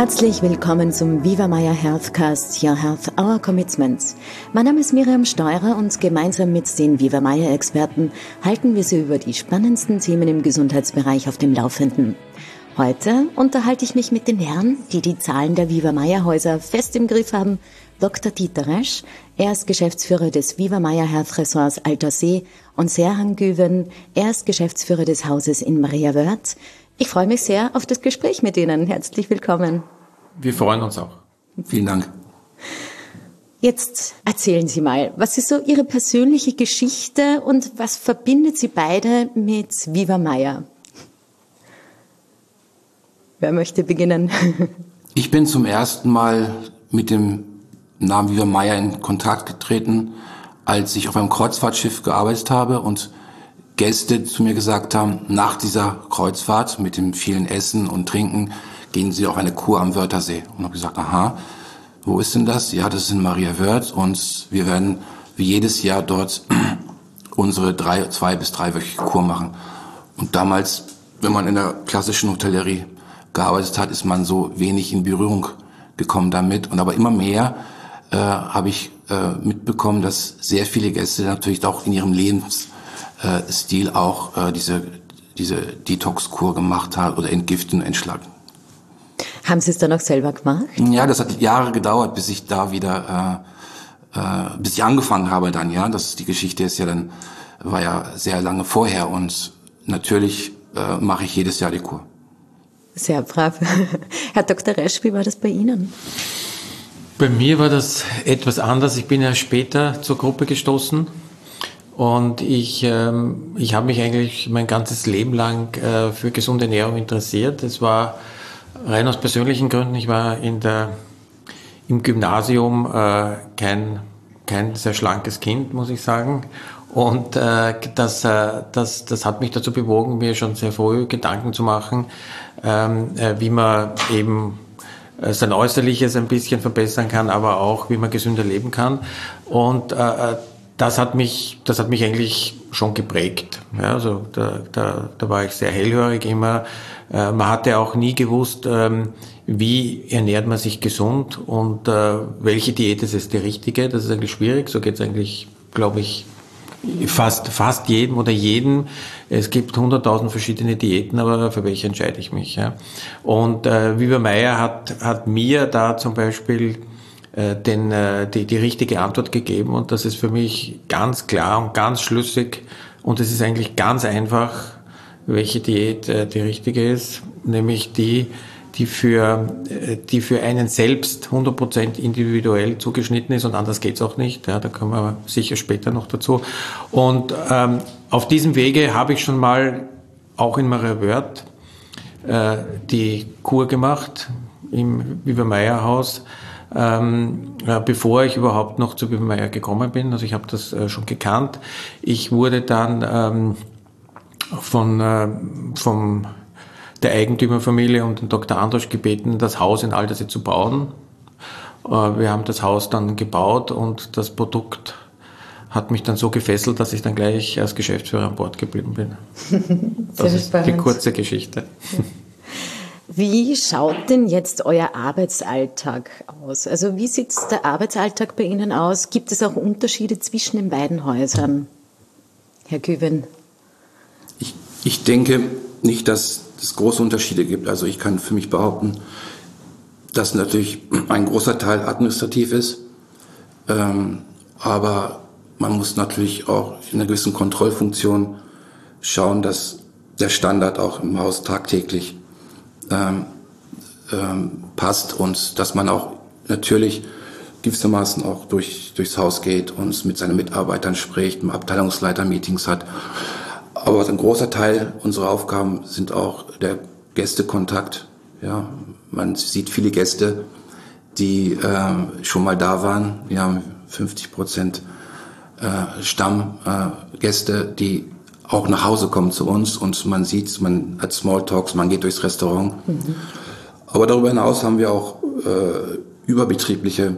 Herzlich willkommen zum Viva Maya Healthcast, Your Health, Our Commitments. Mein Name ist Miriam Steurer und gemeinsam mit den Viva Maya Experten halten wir Sie über die spannendsten Themen im Gesundheitsbereich auf dem Laufenden. Heute unterhalte ich mich mit den Herren, die die Zahlen der Viva Maya Häuser fest im Griff haben. Dr. Dieter Resch, er ist Geschäftsführer des Viva Maya Health Resorts Alter See und Serhan Güven, er ist Geschäftsführer des Hauses in Maria Wörth. Ich freue mich sehr auf das Gespräch mit Ihnen. Herzlich willkommen. Wir freuen uns auch. Vielen Dank. Jetzt erzählen Sie mal, was ist so Ihre persönliche Geschichte und was verbindet Sie beide mit Viva Maya? Wer möchte beginnen? Ich bin zum ersten Mal mit dem Namen Viva Maya in Kontakt getreten, als ich auf einem Kreuzfahrtschiff gearbeitet habe und Gäste zu mir gesagt haben, nach dieser Kreuzfahrt mit dem vielen Essen und Trinken gehen sie auf eine Kur am Wörthersee. Und habe gesagt, aha, wo ist denn das? Ja, das ist in Maria Wörth und wir werden wie jedes Jahr dort unsere drei, zwei bis dreiwöchige Kur machen. Und damals, wenn man in der klassischen Hotellerie gearbeitet hat, ist man so wenig in Berührung gekommen damit. Und aber immer mehr äh, habe ich äh, mitbekommen, dass sehr viele Gäste natürlich auch in ihrem Lebens äh, Stil auch äh, diese, diese Detox-Kur gemacht hat oder entgiften, entschlagen. Haben Sie es dann auch selber gemacht? Ja, das hat Jahre gedauert, bis ich da wieder, äh, äh, bis ich angefangen habe dann, ja. Das die Geschichte ist ja dann, war ja sehr lange vorher und natürlich äh, mache ich jedes Jahr die Kur. Sehr brav. Herr Dr. Resch, wie war das bei Ihnen? Bei mir war das etwas anders. Ich bin ja später zur Gruppe gestoßen und ich, ähm, ich habe mich eigentlich mein ganzes Leben lang äh, für gesunde Ernährung interessiert. Es war rein aus persönlichen Gründen. Ich war in der, im Gymnasium äh, kein, kein sehr schlankes Kind, muss ich sagen. Und äh, das, äh, das, das hat mich dazu bewogen, mir schon sehr früh Gedanken zu machen, ähm, äh, wie man eben äh, sein Äußerliches ein bisschen verbessern kann, aber auch, wie man gesünder leben kann. Und äh, das hat mich, das hat mich eigentlich schon geprägt. Ja, also da, da, da war ich sehr hellhörig immer. Äh, man hatte auch nie gewusst, ähm, wie ernährt man sich gesund und äh, welche Diät ist es die richtige. Das ist eigentlich schwierig. So geht es eigentlich, glaube ich, fast, fast jedem oder jedem. Es gibt hunderttausend verschiedene Diäten, aber für welche entscheide ich mich. Ja? Und äh, Viva Meyer hat, hat mir da zum Beispiel äh, äh, die, die richtige Antwort gegeben und das ist für mich ganz klar und ganz schlüssig und es ist eigentlich ganz einfach, welche Diät äh, die richtige ist, nämlich die, die für, die für einen selbst 100% individuell zugeschnitten ist und anders geht's auch nicht. Ja, da kommen wir sicher später noch dazu. Und ähm, auf diesem Wege habe ich schon mal auch in Maria Wörth äh, die Kur gemacht im Viva Haus ähm, äh, bevor ich überhaupt noch zu Bibermeier gekommen bin. Also ich habe das äh, schon gekannt. Ich wurde dann ähm, von äh, vom der Eigentümerfamilie und den Dr. Androsch gebeten, das Haus in Altersee zu bauen. Äh, wir haben das Haus dann gebaut und das Produkt hat mich dann so gefesselt, dass ich dann gleich als Geschäftsführer an Bord geblieben bin. das ist die kurze Geschichte. Ja. Wie schaut denn jetzt euer Arbeitsalltag aus? Also wie sieht der Arbeitsalltag bei Ihnen aus? Gibt es auch Unterschiede zwischen den beiden Häusern? Herr Küven. Ich, ich denke nicht, dass es große Unterschiede gibt. Also ich kann für mich behaupten, dass natürlich ein großer Teil administrativ ist. Ähm, aber man muss natürlich auch in einer gewissen Kontrollfunktion schauen, dass der Standard auch im Haus tagtäglich ähm, ähm, passt und dass man auch natürlich gewissermaßen auch durch, durchs Haus geht und mit seinen Mitarbeitern spricht, Abteilungsleiter Meetings hat. Aber ein großer Teil unserer Aufgaben sind auch der Gästekontakt. Ja, man sieht viele Gäste, die äh, schon mal da waren. Wir haben 50 Prozent äh, Stammgäste, äh, die auch nach Hause kommen zu uns und man sieht, man hat Smalltalks, man geht durchs Restaurant. Mhm. Aber darüber hinaus haben wir auch äh, überbetriebliche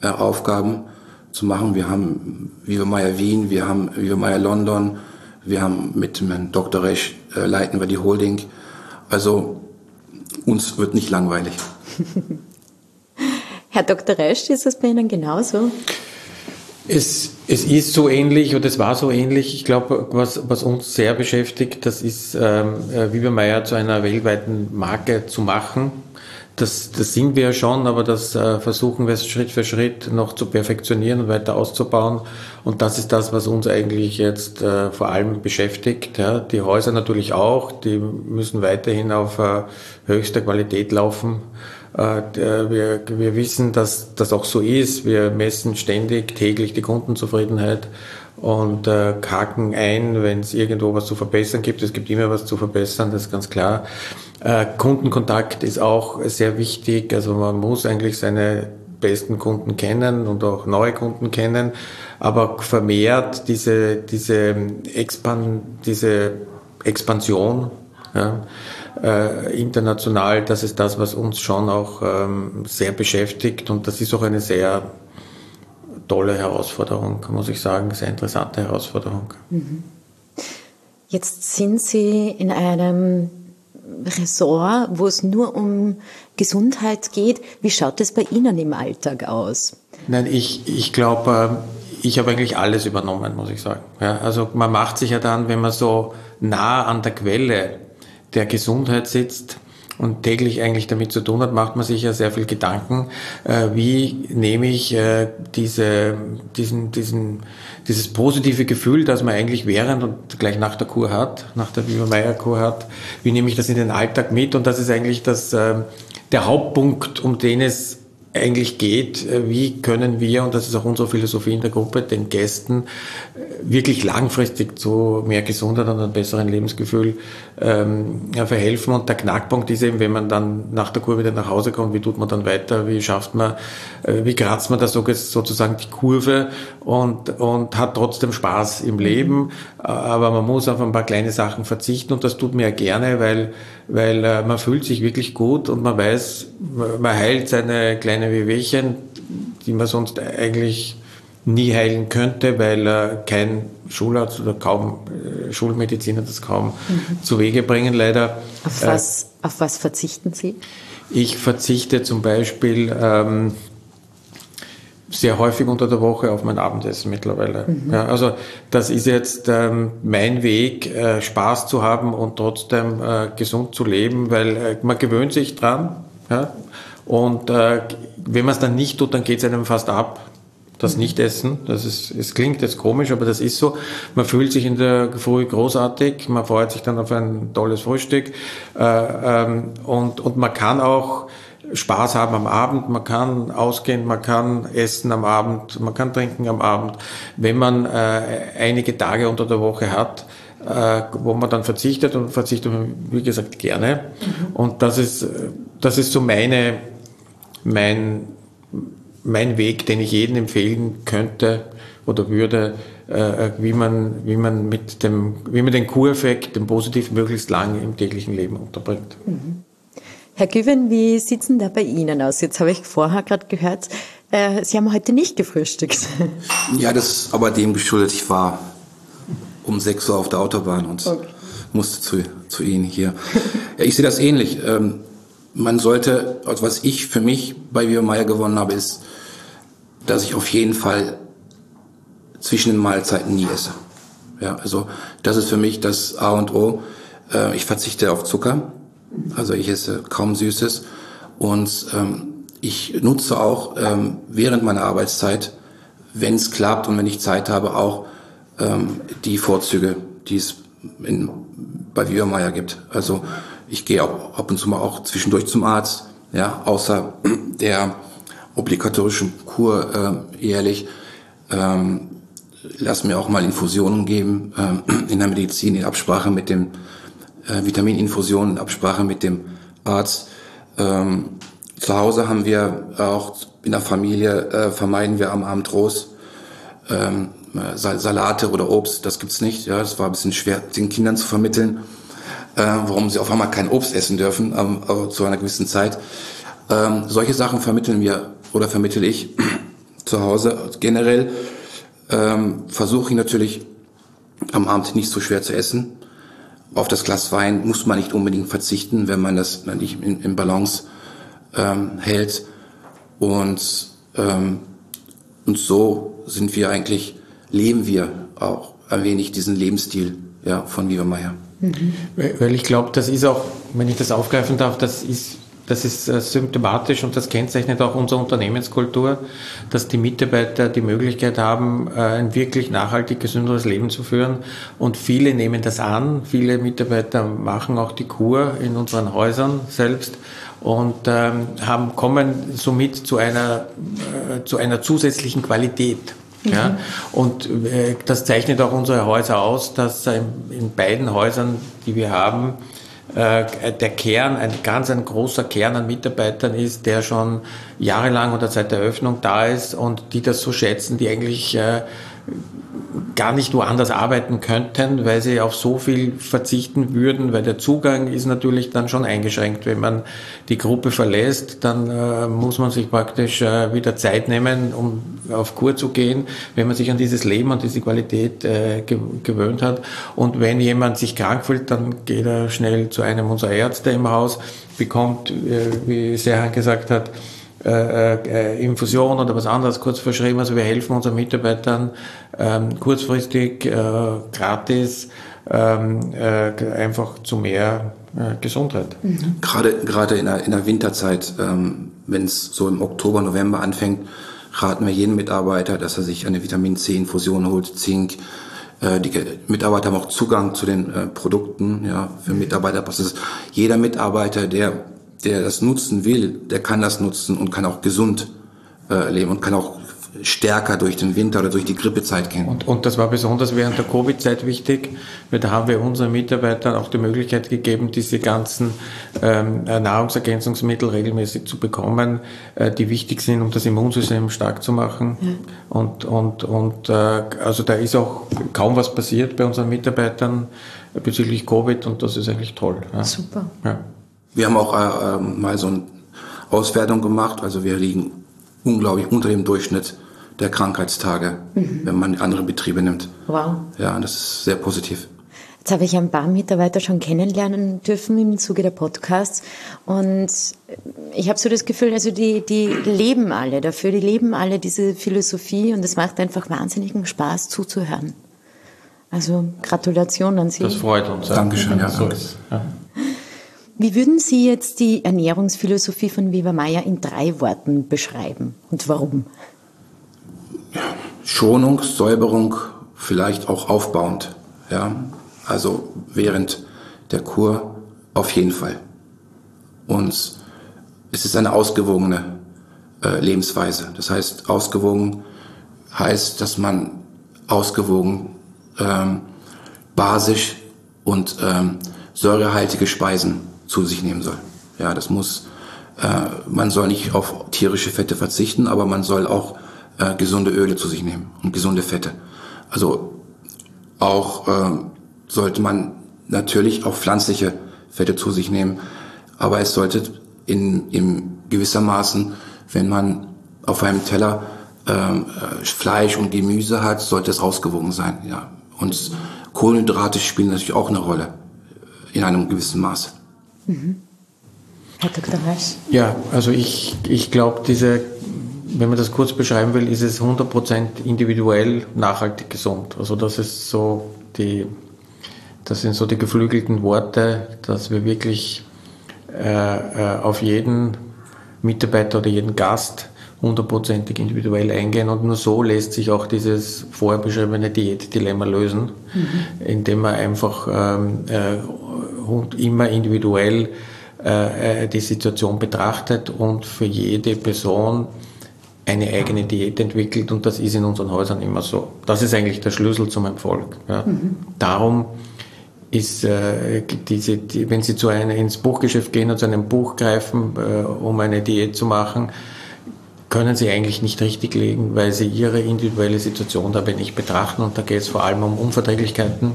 äh, Aufgaben zu machen. Wir haben Viva Maya Wien, wir haben Viva Maya London, wir haben mit Herrn Dr. Resch äh, leiten wir die Holding. Also uns wird nicht langweilig. Herr Dr. Resch, ist das bei Ihnen genauso? Es, es ist so ähnlich und es war so ähnlich. Ich glaube, was, was uns sehr beschäftigt, das ist, ähm, äh, Wiebermeier zu einer weltweiten Marke zu machen. Das, das sind wir ja schon, aber das äh, versuchen wir Schritt für Schritt noch zu perfektionieren und weiter auszubauen. Und das ist das, was uns eigentlich jetzt äh, vor allem beschäftigt. Ja. Die Häuser natürlich auch, die müssen weiterhin auf äh, höchster Qualität laufen. Äh, wir, wir wissen, dass das auch so ist. Wir messen ständig, täglich die Kundenzufriedenheit und äh, haken ein, wenn es irgendwo was zu verbessern gibt. Es gibt immer was zu verbessern, das ist ganz klar. Äh, Kundenkontakt ist auch sehr wichtig. Also man muss eigentlich seine besten Kunden kennen und auch neue Kunden kennen, aber vermehrt diese, diese, Expan diese Expansion ja, äh, international, das ist das, was uns schon auch ähm, sehr beschäftigt und das ist auch eine sehr tolle Herausforderung, muss ich sagen, sehr interessante Herausforderung. Mhm. Jetzt sind Sie in einem Ressort, wo es nur um Gesundheit geht. Wie schaut es bei Ihnen im Alltag aus? Nein, ich, ich glaube, äh, ich habe eigentlich alles übernommen, muss ich sagen. Ja, also man macht sich ja dann, wenn man so nah an der Quelle der Gesundheit sitzt und täglich eigentlich damit zu tun hat, macht man sich ja sehr viel Gedanken, äh, wie nehme ich äh, diese, diesen, diesen, dieses positive Gefühl, das man eigentlich während und gleich nach der Kur hat, nach der Wieber-Meyer-Kur hat, wie nehme ich das in den Alltag mit? Und das ist eigentlich das, äh, der Hauptpunkt, um den es eigentlich geht, äh, wie können wir, und das ist auch unsere Philosophie in der Gruppe, den Gästen äh, wirklich langfristig zu mehr Gesundheit und einem besseren Lebensgefühl ähm, verhelfen. Und der Knackpunkt ist eben, wenn man dann nach der Kur wieder nach Hause kommt, wie tut man dann weiter, wie schafft man, äh, wie kratzt man da sozusagen die Kurve und, und hat trotzdem Spaß im Leben. Aber man muss auf ein paar kleine Sachen verzichten und das tut mir ja gerne, weil, weil äh, man fühlt sich wirklich gut und man weiß, man heilt seine kleinen kleine Wehwehchen, die man sonst eigentlich nie heilen könnte, weil äh, kein Schularzt oder kaum äh, Schulmediziner das kaum mhm. zu Wege bringen, leider. Auf was, äh, auf was verzichten Sie? Ich verzichte zum Beispiel ähm, sehr häufig unter der Woche auf mein Abendessen mittlerweile. Mhm. Ja, also das ist jetzt ähm, mein Weg, äh, Spaß zu haben und trotzdem äh, gesund zu leben, weil äh, man gewöhnt sich dran. Ja? Und äh, wenn man es dann nicht tut, dann geht es einem fast ab. Das Nichtessen, das ist, es klingt jetzt komisch, aber das ist so. Man fühlt sich in der Früh großartig, man freut sich dann auf ein tolles Frühstück äh, ähm, und, und man kann auch Spaß haben am Abend, man kann ausgehen, man kann essen am Abend, man kann trinken am Abend, wenn man äh, einige Tage unter der Woche hat, äh, wo man dann verzichtet und verzichtet wie gesagt, gerne. Mhm. Und das ist, das ist so meine mein, mein Weg, den ich jedem empfehlen könnte oder würde, äh, wie, man, wie, man mit dem, wie man den Kureffekt, den positiven, möglichst lang im täglichen Leben unterbringt. Mhm. Herr Güven, wie sieht es denn da bei Ihnen aus? Jetzt habe ich vorher gerade gehört, äh, Sie haben heute nicht gefrühstückt. Ja, das ist aber dem geschuldet. Ich war um 6 Uhr auf der Autobahn und okay. musste zu, zu Ihnen hier. Ja, ich sehe das ähnlich. Ähm, man sollte, also was ich für mich bei Viva gewonnen habe, ist, dass ich auf jeden Fall zwischen den Mahlzeiten nie esse. Ja, also das ist für mich das A und O. Äh, ich verzichte auf Zucker, also ich esse kaum Süßes und ähm, ich nutze auch ähm, während meiner Arbeitszeit, wenn es klappt und wenn ich Zeit habe, auch ähm, die Vorzüge, die es in, bei Viva gibt. Also ich gehe auch ab und zu mal auch zwischendurch zum Arzt, ja, außer der obligatorischen Kur äh, jährlich. Ähm, lass mir auch mal Infusionen geben äh, in der Medizin in Absprache mit dem äh, Vitamininfusionen in Absprache mit dem Arzt. Ähm, zu Hause haben wir auch in der Familie äh, vermeiden wir am Abend Rost. Ähm, Salate oder Obst, das gibt's nicht. Ja, das war ein bisschen schwer, den Kindern zu vermitteln äh, warum sie auf einmal kein Obst essen dürfen ähm, zu einer gewissen Zeit. Ähm, solche Sachen vermitteln wir oder vermittel ich zu Hause. Generell ähm, versuche ich natürlich am Abend nicht so schwer zu essen. Auf das Glas Wein muss man nicht unbedingt verzichten, wenn man das nicht in, in Balance ähm, hält. Und, ähm, und so sind wir eigentlich, leben wir auch ein wenig diesen Lebensstil ja, von Viva Meier. Mhm. Weil ich glaube, das ist auch, wenn ich das aufgreifen darf, das ist das ist äh, symptomatisch und das kennzeichnet auch unsere Unternehmenskultur, dass die Mitarbeiter die Möglichkeit haben, äh, ein wirklich nachhaltig gesünderes Leben zu führen. Und viele nehmen das an. Viele Mitarbeiter machen auch die Kur in unseren Häusern selbst und ähm, haben, kommen somit zu einer, äh, zu einer zusätzlichen Qualität. Mhm. Ja, und äh, das zeichnet auch unsere Häuser aus, dass äh, in beiden Häusern, die wir haben, äh, der Kern, ein ganz ein großer Kern an Mitarbeitern ist, der schon jahrelang oder seit der Eröffnung da ist und die das so schätzen, die eigentlich äh, gar nicht woanders arbeiten könnten, weil sie auf so viel verzichten würden, weil der Zugang ist natürlich dann schon eingeschränkt. Wenn man die Gruppe verlässt, dann äh, muss man sich praktisch äh, wieder Zeit nehmen, um auf Kur zu gehen, wenn man sich an dieses Leben und diese Qualität äh, gewöhnt hat. Und wenn jemand sich krank fühlt, dann geht er schnell zu einem unserer Ärzte im Haus, bekommt, äh, wie Serhan gesagt hat, äh, äh, Infusion oder was anderes kurz verschrieben. Also wir helfen unseren Mitarbeitern ähm, kurzfristig, äh, gratis, ähm, äh, einfach zu mehr äh, Gesundheit. Mhm. Gerade, gerade in der, in der Winterzeit, ähm, wenn es so im Oktober, November anfängt, raten wir jeden Mitarbeiter, dass er sich eine Vitamin C-Infusion holt, Zink. Äh, die Mitarbeiter haben auch Zugang zu den äh, Produkten. Ja, für Mitarbeiter passt es. Jeder Mitarbeiter, der der das nutzen will, der kann das nutzen und kann auch gesund äh, leben und kann auch stärker durch den Winter oder durch die Grippezeit gehen. Und, und das war besonders während der Covid-Zeit wichtig, weil da haben wir unseren Mitarbeitern auch die Möglichkeit gegeben, diese ganzen ähm, äh, Nahrungsergänzungsmittel regelmäßig zu bekommen, äh, die wichtig sind, um das Immunsystem stark zu machen. Ja. Und, und, und äh, also da ist auch kaum was passiert bei unseren Mitarbeitern bezüglich Covid und das ist eigentlich toll. Ja. Super. Ja. Wir haben auch äh, ähm, mal so eine Auswertung gemacht. Also wir liegen unglaublich unter dem Durchschnitt der Krankheitstage, mhm. wenn man andere Betriebe nimmt. Wow. Ja, das ist sehr positiv. Jetzt habe ich ein paar Mitarbeiter schon kennenlernen dürfen im Zuge der Podcasts und ich habe so das Gefühl, also die, die leben alle dafür, die leben alle diese Philosophie und es macht einfach wahnsinnigen Spaß zuzuhören. Also Gratulation an Sie. Das freut uns. Dankeschön, ja. So ja. Wie würden Sie jetzt die Ernährungsphilosophie von Weber Meyer in drei Worten beschreiben und warum? Schonung, Säuberung, vielleicht auch aufbauend. Ja, also während der Kur auf jeden Fall. Und es ist eine ausgewogene äh, Lebensweise. Das heißt, ausgewogen heißt, dass man ausgewogen ähm, basisch und ähm, säurehaltige Speisen zu sich nehmen soll. Ja, das muss, äh, man soll nicht auf tierische Fette verzichten, aber man soll auch äh, gesunde Öle zu sich nehmen und gesunde Fette. Also auch äh, sollte man natürlich auch pflanzliche Fette zu sich nehmen, aber es sollte in, in gewissermaßen, wenn man auf einem Teller ähm, äh, Fleisch und Gemüse hat, sollte es ausgewogen sein. Ja. Und Kohlenhydrate spielen natürlich auch eine Rolle in einem gewissen Maße. Mhm. Herr Dr. Reich? Ja, also ich, ich glaube, diese, wenn man das kurz beschreiben will, ist es 100% individuell nachhaltig gesund. Also das ist so die, das sind so die geflügelten Worte, dass wir wirklich äh, äh, auf jeden Mitarbeiter oder jeden Gast hundertprozentig individuell eingehen und nur so lässt sich auch dieses vorher beschriebene Diätdilemma lösen, mhm. indem man einfach ähm, äh, immer individuell äh, äh, die Situation betrachtet und für jede Person eine eigene Diät entwickelt und das ist in unseren Häusern immer so. Das ist eigentlich der Schlüssel zum Erfolg. Ja. Mhm. Darum ist äh, diese, die, wenn Sie zu einer, ins Buchgeschäft gehen und zu einem Buch greifen, äh, um eine Diät zu machen, können Sie eigentlich nicht richtig legen, weil Sie Ihre individuelle Situation dabei nicht betrachten und da geht es vor allem um Unverträglichkeiten,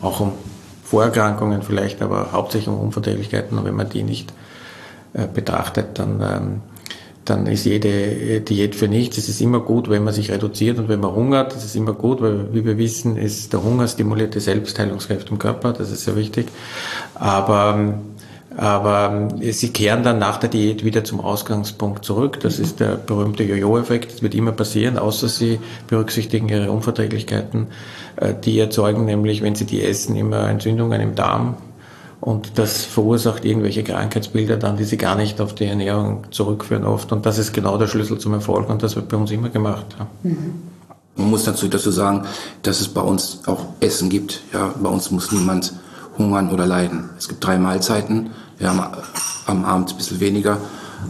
auch um Vorerkrankungen vielleicht, aber hauptsächlich um Unverträglichkeiten. Und wenn man die nicht äh, betrachtet, dann, ähm, dann ist jede äh, Diät für nichts. Es ist immer gut, wenn man sich reduziert und wenn man hungert. Das ist immer gut, weil wie wir wissen, ist der Hunger stimuliert die Selbstheilungskräfte im Körper. Das ist sehr wichtig. Aber Aber äh, sie kehren dann nach der Diät wieder zum Ausgangspunkt zurück. Das ist der berühmte Jojo-Effekt. Das wird immer passieren, außer sie berücksichtigen ihre Unverträglichkeiten. Äh, die erzeugen nämlich, wenn sie die essen, immer Entzündungen im Darm. Und das verursacht irgendwelche Krankheitsbilder dann, die sie gar nicht auf die Ernährung zurückführen oft. Und das ist genau der Schlüssel zum Erfolg und das wird bei uns immer gemacht. Mhm. Man muss dazu, dazu sagen, dass es bei uns auch Essen gibt. Ja, bei uns muss niemand hungern oder leiden. Es gibt drei Mahlzeiten. Wir haben am Abend ein bisschen weniger.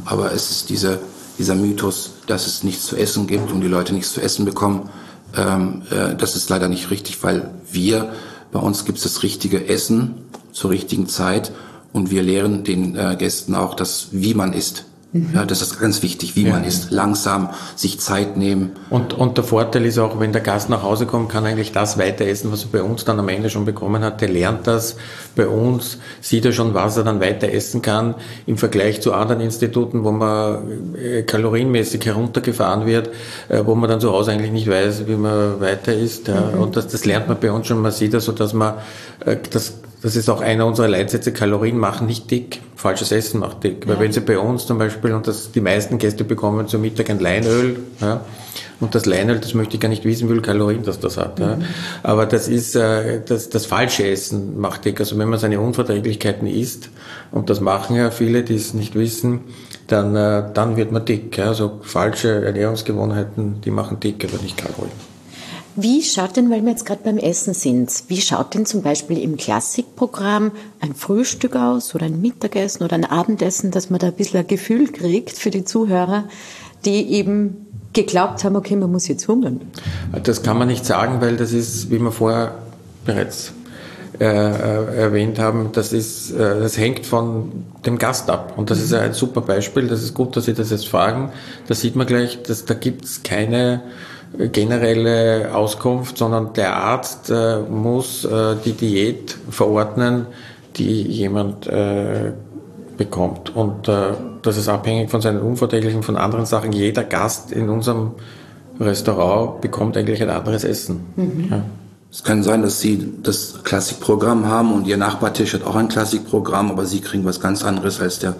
Aber es ist diese, dieser Mythos, dass es nichts zu essen gibt und die Leute nichts zu essen bekommen. Ähm, äh, das ist leider nicht richtig, weil wir, bei uns gibt es das richtige Essen zur richtigen Zeit und wir lehren den äh, Gästen auch das, wie man isst. Mhm. Ja, das ist ganz wichtig, wie ja. man ist. Langsam, sich Zeit nehmen. Und, und der Vorteil ist auch, wenn der Gast nach Hause kommt, kann eigentlich das weiter essen, was er bei uns dann am Ende schon bekommen hat. Der lernt das bei uns, sieht er schon, was er dann weiter essen kann. Im Vergleich zu anderen Instituten, wo man äh, kalorienmäßig heruntergefahren wird, äh, wo man dann zu Hause eigentlich nicht weiß, wie man weiter isst. Ja. Mhm. Und das, das lernt man bei uns schon. Man sieht das so, dass man äh, das das ist auch einer unserer Leitsätze, Kalorien machen nicht dick, falsches Essen macht dick. Weil wenn Sie bei uns zum Beispiel, und das, die meisten Gäste bekommen zum Mittag ein Leinöl, ja, und das Leinöl, das möchte ich gar nicht wissen, wie viel Kalorien das das hat. Ja. Mhm. Aber das ist, äh, das, das falsche Essen macht dick. Also wenn man seine Unverträglichkeiten isst, und das machen ja viele, die es nicht wissen, dann, äh, dann wird man dick. Ja. Also falsche Ernährungsgewohnheiten, die machen dick, aber nicht Kalorien. Wie schaut denn, weil wir jetzt gerade beim Essen sind, wie schaut denn zum Beispiel im Klassikprogramm ein Frühstück aus oder ein Mittagessen oder ein Abendessen, dass man da ein bisschen ein Gefühl kriegt für die Zuhörer, die eben geglaubt haben, okay, man muss jetzt hungern? Das kann man nicht sagen, weil das ist, wie wir vorher bereits äh, äh, erwähnt haben, das, ist, äh, das hängt von dem Gast ab. Und das ist ein super Beispiel. Das ist gut, dass Sie das jetzt fragen. Da sieht man gleich, dass da gibt es keine generelle Auskunft, sondern der Arzt äh, muss äh, die Diät verordnen, die jemand äh, bekommt. Und äh, das ist abhängig von seinen Unverträglichen, von anderen Sachen. Jeder Gast in unserem Restaurant bekommt eigentlich ein anderes Essen. Mhm. Ja. Es kann sein, dass Sie das Klassikprogramm haben und Ihr Nachbartisch hat auch ein Klassikprogramm, aber Sie kriegen was ganz anderes als der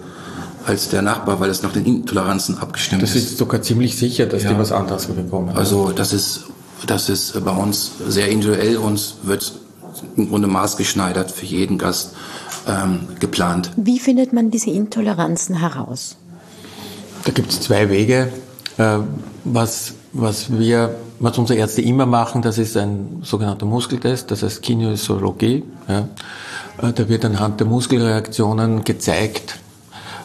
als der Nachbar, weil es nach den Intoleranzen abgestimmt ist. Das ist sogar ziemlich sicher, dass ja. die was anderes bekommen. Also das ist, das ist bei uns sehr individuell und wird im Grunde maßgeschneidert für jeden Gast ähm, geplant. Wie findet man diese Intoleranzen heraus? Da gibt es zwei Wege. Äh, was, was wir, was unsere Ärzte immer machen, das ist ein sogenannter Muskeltest, das heißt Kinesiologie. Ja. Äh, da wird anhand der Muskelreaktionen gezeigt,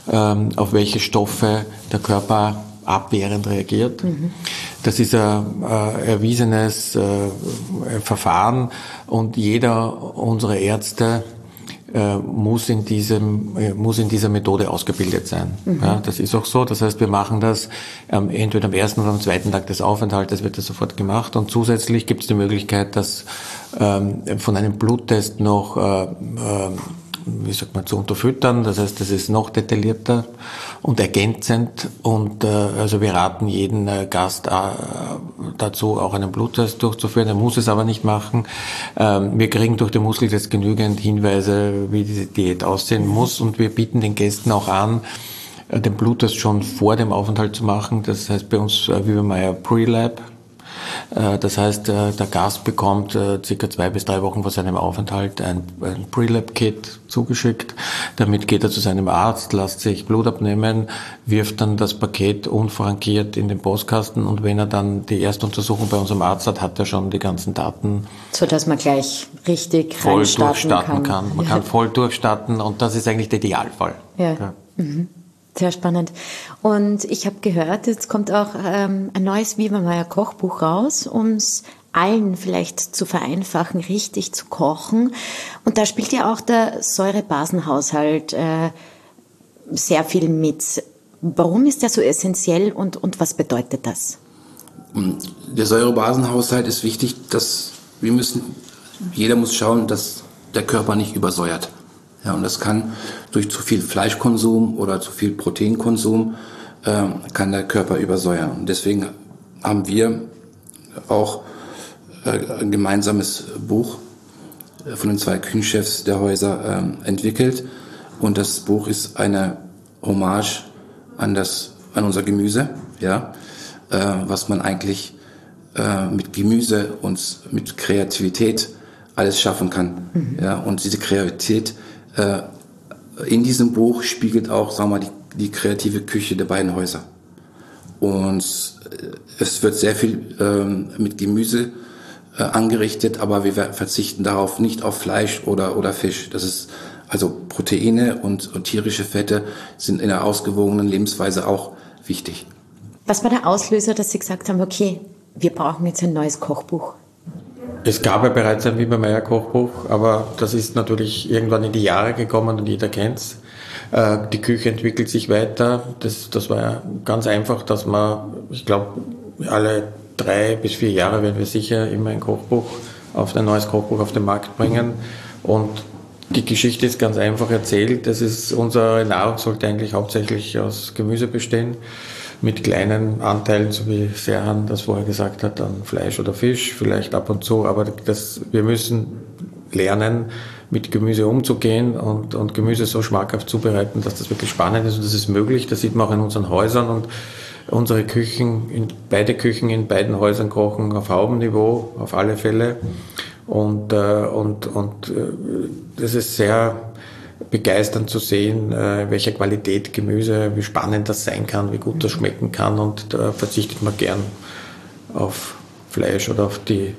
auf welche Stoffe der Körper abwehrend reagiert. Mhm. Das ist ein äh, erwiesenes äh, Verfahren und jeder unserer Ärzte äh, muss in diesem äh, muss in dieser Methode ausgebildet sein. Mhm. Ja, das ist auch so. Das heißt, wir machen das ähm, entweder am ersten oder am zweiten Tag des Aufenthaltes wird das sofort gemacht und zusätzlich gibt es die Möglichkeit, dass ähm, von einem Bluttest noch äh, äh, wie sagt man, zu unterfüttern. Das heißt, das ist noch detaillierter und ergänzend. Und äh, also wir raten jeden äh, Gast äh, dazu, auch einen Bluttest durchzuführen. Er muss es aber nicht machen. Ähm, wir kriegen durch den Muskeltest genügend Hinweise, wie diese Diät aussehen muss. Und wir bieten den Gästen auch an, äh, den Bluttest schon vor dem Aufenthalt zu machen. Das heißt bei uns äh, wie wir mal Pre-Lab äh, das heißt, äh, der Gast bekommt äh, circa zwei bis drei Wochen vor seinem Aufenthalt ein, ein Pre-Lab-Kit zugeschickt. Damit geht er zu seinem Arzt, lässt sich Blut abnehmen, wirft dann das Paket unfrankiert in den Postkasten und wenn er dann die erste Untersuchung bei unserem Arzt hat, hat er schon die ganzen Daten. So dass man gleich richtig voll durchstarten kann. kann. Man ja. kann voll durchstarten und das ist eigentlich der Idealfall. Ja. ja. Mhm. Sehr spannend. Und ich habe gehört, jetzt kommt auch ähm, ein neues Viva Kochbuch raus, um es allen vielleicht zu vereinfachen, richtig zu kochen. Und da spielt ja auch der Säurebasenhaushalt äh, sehr viel mit. Warum ist der so essentiell und, und was bedeutet das? Der Säurebasenhaushalt ist wichtig, dass wir müssen, jeder muss schauen, dass der Körper nicht übersäuert. Ja, und das kann durch zu viel Fleischkonsum oder zu viel Proteinkonsum äh, kann der Körper übersäuern. Und deswegen haben wir auch äh, ein gemeinsames Buch äh, von den zwei Küchenchefs der Häuser äh, entwickelt. Und das Buch ist eine Hommage an das, an unser Gemüse, ja, äh, was man eigentlich äh, mit Gemüse und mit Kreativität alles schaffen kann. Mhm. Ja, und diese Kreativität in diesem Buch spiegelt auch, sagen wir mal, die, die kreative Küche der beiden Häuser. Und äh, es wird sehr viel ähm, mit Gemüse äh, angerichtet, aber wir verzichten darauf nicht auf Fleisch oder, oder Fisch. Das ist also Proteine und, und tierische Fette sind in der ausgewogenen Lebensweise auch wichtig. Was war der Auslöser, dass Sie gesagt haben, okay, wir brauchen jetzt ein neues Kochbuch? Es gab ja bereits ein Wiebermeier Kochbuch, aber das ist natürlich irgendwann in die Jahre gekommen und jeder kennt's. Äh, die Küche entwickelt sich weiter. Das, das war ja ganz einfach, dass man, ich glaube, alle drei bis vier Jahre werden wir sicher immer ein Kochbuch auf ein neues Kochbuch auf den Markt bringen. Und die Geschichte ist ganz einfach erzählt. Das ist, unsere Nahrung sollte eigentlich hauptsächlich aus Gemüse bestehen mit kleinen Anteilen, so wie Serhan das vorher gesagt hat, an Fleisch oder Fisch, vielleicht ab und zu, aber das, wir müssen lernen, mit Gemüse umzugehen und, und Gemüse so schmackhaft zubereiten, dass das wirklich spannend ist und das ist möglich. Das sieht man auch in unseren Häusern und unsere Küchen, in, beide Küchen in beiden Häusern kochen auf Haubenniveau, auf alle Fälle. Und, äh, und, und äh, das ist sehr begeisternd zu sehen, äh, welche Qualität Gemüse, wie spannend das sein kann, wie gut das schmecken kann und da verzichtet man gern auf Fleisch oder auf die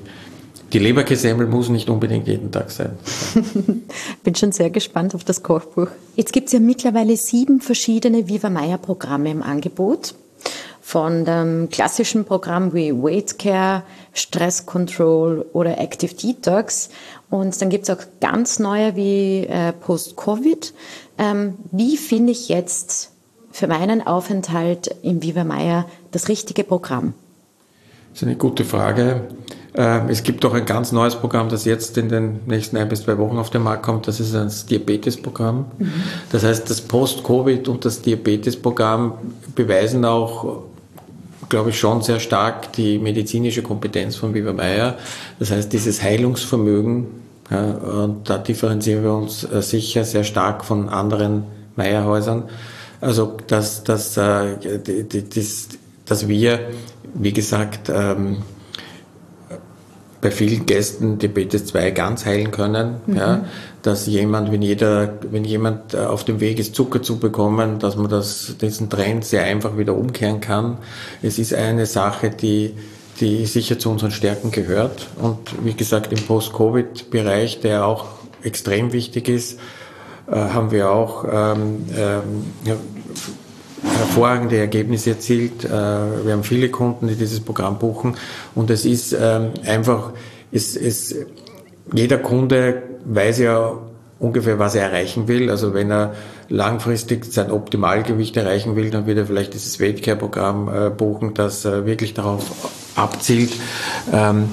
die Leberkäsemmel muss nicht unbedingt jeden Tag sein. Bin schon sehr gespannt auf das Kochbuch. Jetzt gibt es ja mittlerweile sieben verschiedene Viva Meier Programme im Angebot. Von dem klassischen Programm wie Weight Care, Stress Control oder Active Detox und dann gibt es auch ganz neue wie äh, Post-Covid. Ähm, wie finde ich jetzt für meinen Aufenthalt im Viva Meier das richtige Programm? Das ist eine gute Frage. Ähm, es gibt auch ein ganz neues Programm, das jetzt in den nächsten ein bis zwei Wochen auf den Markt kommt. Das ist das Diabetesprogramm. Mhm. Das heißt, das Post-Covid und das Diabetesprogramm beweisen auch glaube ich, schon sehr stark die medizinische Kompetenz von Weber Meyer. Das heißt, dieses Heilungsvermögen, ja, und da differenzieren wir uns äh, sicher sehr stark von anderen Meierhäusern. Also, dass, dass, äh, dass wir, wie gesagt, ähm, bei vielen Gästen Diabetes 2 ganz heilen können. Mhm. Ja, dass jemand, wenn jeder, wenn jemand äh, auf dem Weg ist, Zucker zu bekommen, dass man das, diesen Trend sehr einfach wieder umkehren kann. Es ist eine Sache, die, die sicher zu unseren Stärken gehört. Und wie gesagt, im Post-Covid-Bereich, der auch extrem wichtig ist, äh, haben wir auch ähm, ähm, hervorragende Ergebnisse erzielt. Äh, wir haben viele Kunden, die dieses Programm buchen und es ist ähm, einfach, es, es, jeder Kunde weiß ja ungefähr, was er erreichen will. Also wenn er langfristig sein Optimalgewicht erreichen will, dann wird er vielleicht dieses Weightcare-Programm äh, buchen, das äh, wirklich darauf abzielt, ähm,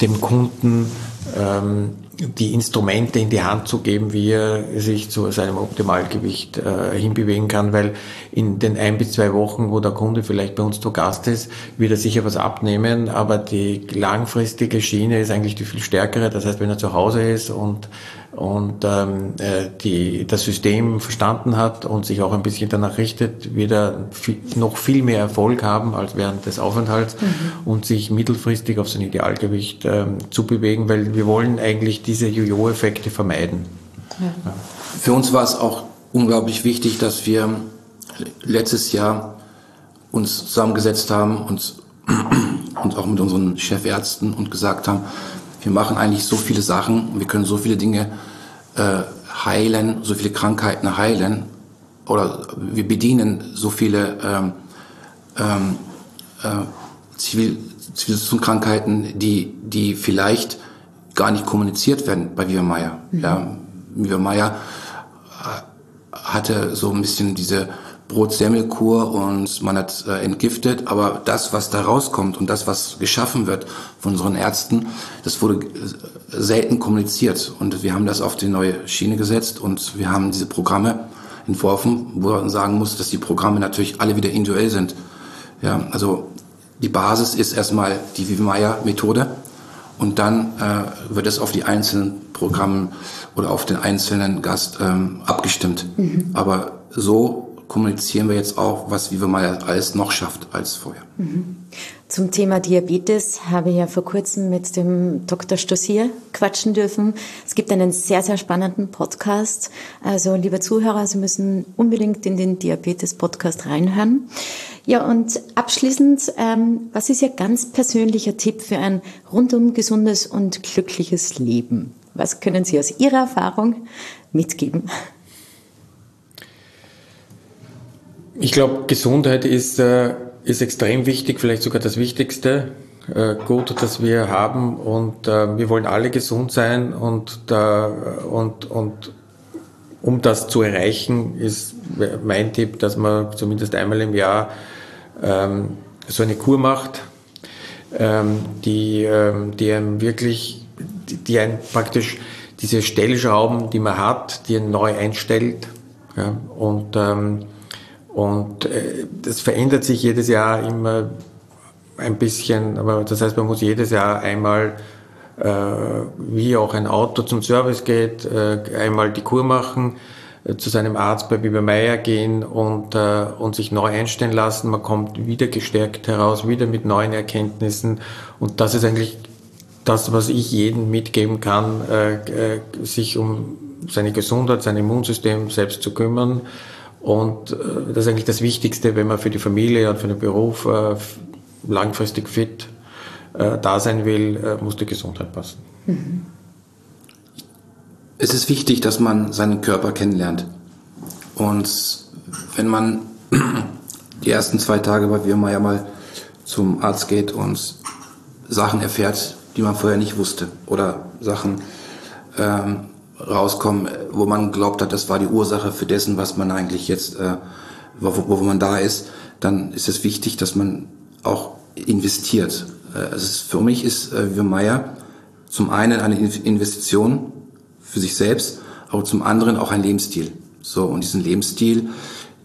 dem Kunden ähm, die Instrumente in die Hand zu geben, wie er sich zu seinem Optimalgewicht äh, hinbewegen kann, weil in den ein bis zwei Wochen, wo der Kunde vielleicht bei uns zu Gast ist, wird er sicher was abnehmen, aber die langfristige Schiene ist eigentlich die viel stärkere. Das heißt, wenn er zu Hause ist und und ähm, äh, die, das System verstanden hat und sich auch ein bisschen danach richtet, wird er viel, noch viel mehr Erfolg haben als während des Aufenthalts mhm. und sich mittelfristig auf sein Idealgewicht ähm, zu bewegen, weil wir wollen eigentlich diese Jojo-Effekte vermeiden. Ja. Ja. Für uns war es auch unglaublich wichtig, dass wir letztes Jahr uns zusammengesetzt haben und, und auch mit unseren Chefärzten und gesagt haben, wir machen eigentlich so viele Sachen, wir können so viele Dinge äh, heilen, so viele Krankheiten heilen oder wir bedienen so viele ähm, ähm, äh, Zivil Zivilisationskrankheiten, die, die vielleicht gar nicht kommuniziert werden bei Viva Meier. Mhm. Ja, Viva Meier äh, hatte so ein bisschen diese Brot-Semmelkur und man hat äh, entgiftet, aber das, was da rauskommt und das, was geschaffen wird von unseren Ärzten, das wurde äh, selten kommuniziert und wir haben das auf die neue Schiene gesetzt und wir haben diese Programme entworfen, wo man sagen muss, dass die Programme natürlich alle wieder individuell sind. Ja, also die Basis ist erstmal die Wiemeyer-Methode und dann äh, wird es auf die einzelnen Programme oder auf den einzelnen Gast ähm, abgestimmt. Mhm. Aber so kommunizieren wir jetzt auch, was Viva Maya alles noch schafft als vorher. Mhm. Zum Thema Diabetes habe ich ja vor kurzem mit dem Dr. Stossier quatschen dürfen. Es gibt einen sehr, sehr spannenden Podcast. Also, liebe Zuhörer, Sie müssen unbedingt in den Diabetes-Podcast reinhören. Ja, und abschließend, ähm, was ist Ihr ganz persönlicher Tipp für ein rundum gesundes und glückliches Leben? Was können Sie aus Ihrer Erfahrung mitgeben? Ich glaube, Gesundheit ist, äh, ist extrem wichtig, vielleicht sogar das Wichtigste äh, Gut, das wir haben. Und äh, wir wollen alle gesund sein. Und, da, und, und um das zu erreichen, ist mein Tipp, dass man zumindest einmal im Jahr ähm, so eine Kur macht, ähm, die, ähm, die einem wirklich, die, die einen praktisch diese Stellschrauben, die man hat, die einen neu einstellt. Ja, und ähm, und äh, das verändert sich jedes Jahr immer ein bisschen, aber das heißt, man muss jedes Jahr einmal, äh, wie auch ein Auto zum Service geht, äh, einmal die Kur machen, äh, zu seinem Arzt bei Biber Meier gehen und, äh, und sich neu einstellen lassen. Man kommt wieder gestärkt heraus, wieder mit neuen Erkenntnissen. Und das ist eigentlich das, was ich jedem mitgeben kann, äh, äh, sich um seine Gesundheit, sein Immunsystem selbst zu kümmern und äh, das ist eigentlich das Wichtigste, wenn man für die Familie und für den Beruf äh, langfristig fit äh, da sein will, muss die Gesundheit passen. Mhm. Es ist wichtig, dass man seinen Körper kennenlernt. Und wenn man die ersten zwei Tage bei Wirma ja mal zum Arzt geht und Sachen erfährt, die man vorher nicht wusste oder Sachen ähm, rauskommen, wo man glaubt hat, das war die Ursache für dessen, was man eigentlich jetzt, äh, wo, wo man da ist, dann ist es wichtig, dass man auch investiert. Äh, ist, für mich ist äh, Meier zum einen eine Investition für sich selbst, aber zum anderen auch ein Lebensstil. So, und diesen Lebensstil,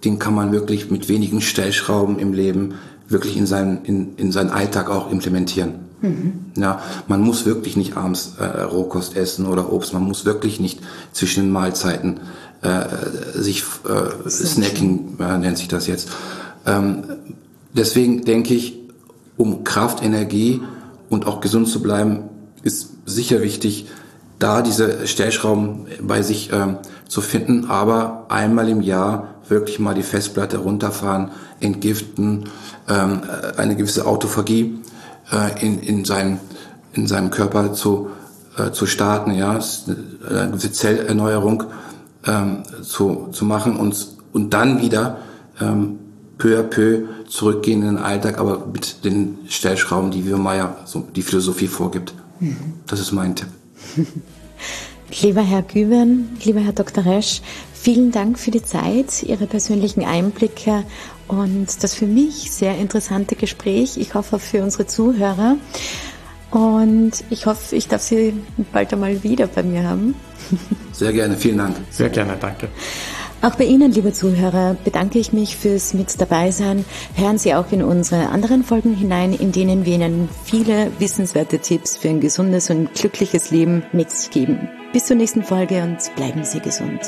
den kann man wirklich mit wenigen Stellschrauben im Leben wirklich in seinen, in, in seinen Alltag auch implementieren. Mhm. Ja, man muss wirklich nicht abends äh, Rohkost essen oder Obst. Man muss wirklich nicht zwischen den Mahlzeiten äh, sich äh, Snacking äh, nennt sich das jetzt. Ähm, deswegen denke ich, um Kraft, Energie und auch gesund zu bleiben, ist sicher wichtig, da diese Stellschrauben bei sich ähm, zu finden, aber einmal im Jahr wirklich mal die Festplatte runterfahren, entgiften, ähm, eine gewisse Autophagie äh, in, in, sein, in seinem Körper zu, äh, zu starten, ja, eine gewisse Zellerneuerung ähm, zu, zu machen und, und dann wieder ähm, peu à peu zurückgehen in den Alltag, aber mit den Stellschrauben, die Wirmeier so die Philosophie vorgibt. Mhm. Das ist mein Tipp. Lieber Herr Güven, lieber Herr Dr. Resch, vielen Dank für die Zeit, Ihre persönlichen Einblicke und das für mich sehr interessante Gespräch. Ich hoffe für unsere Zuhörer. Und ich hoffe, ich darf Sie bald einmal wieder bei mir haben. Sehr gerne, vielen Dank. Sehr gerne, danke. Auch bei Ihnen, liebe Zuhörer, bedanke ich mich fürs Mit dabei sein. Hören Sie auch in unsere anderen Folgen hinein, in denen wir Ihnen viele wissenswerte Tipps für ein gesundes und glückliches Leben mitgeben. Bis zur nächsten Folge und bleiben Sie gesund.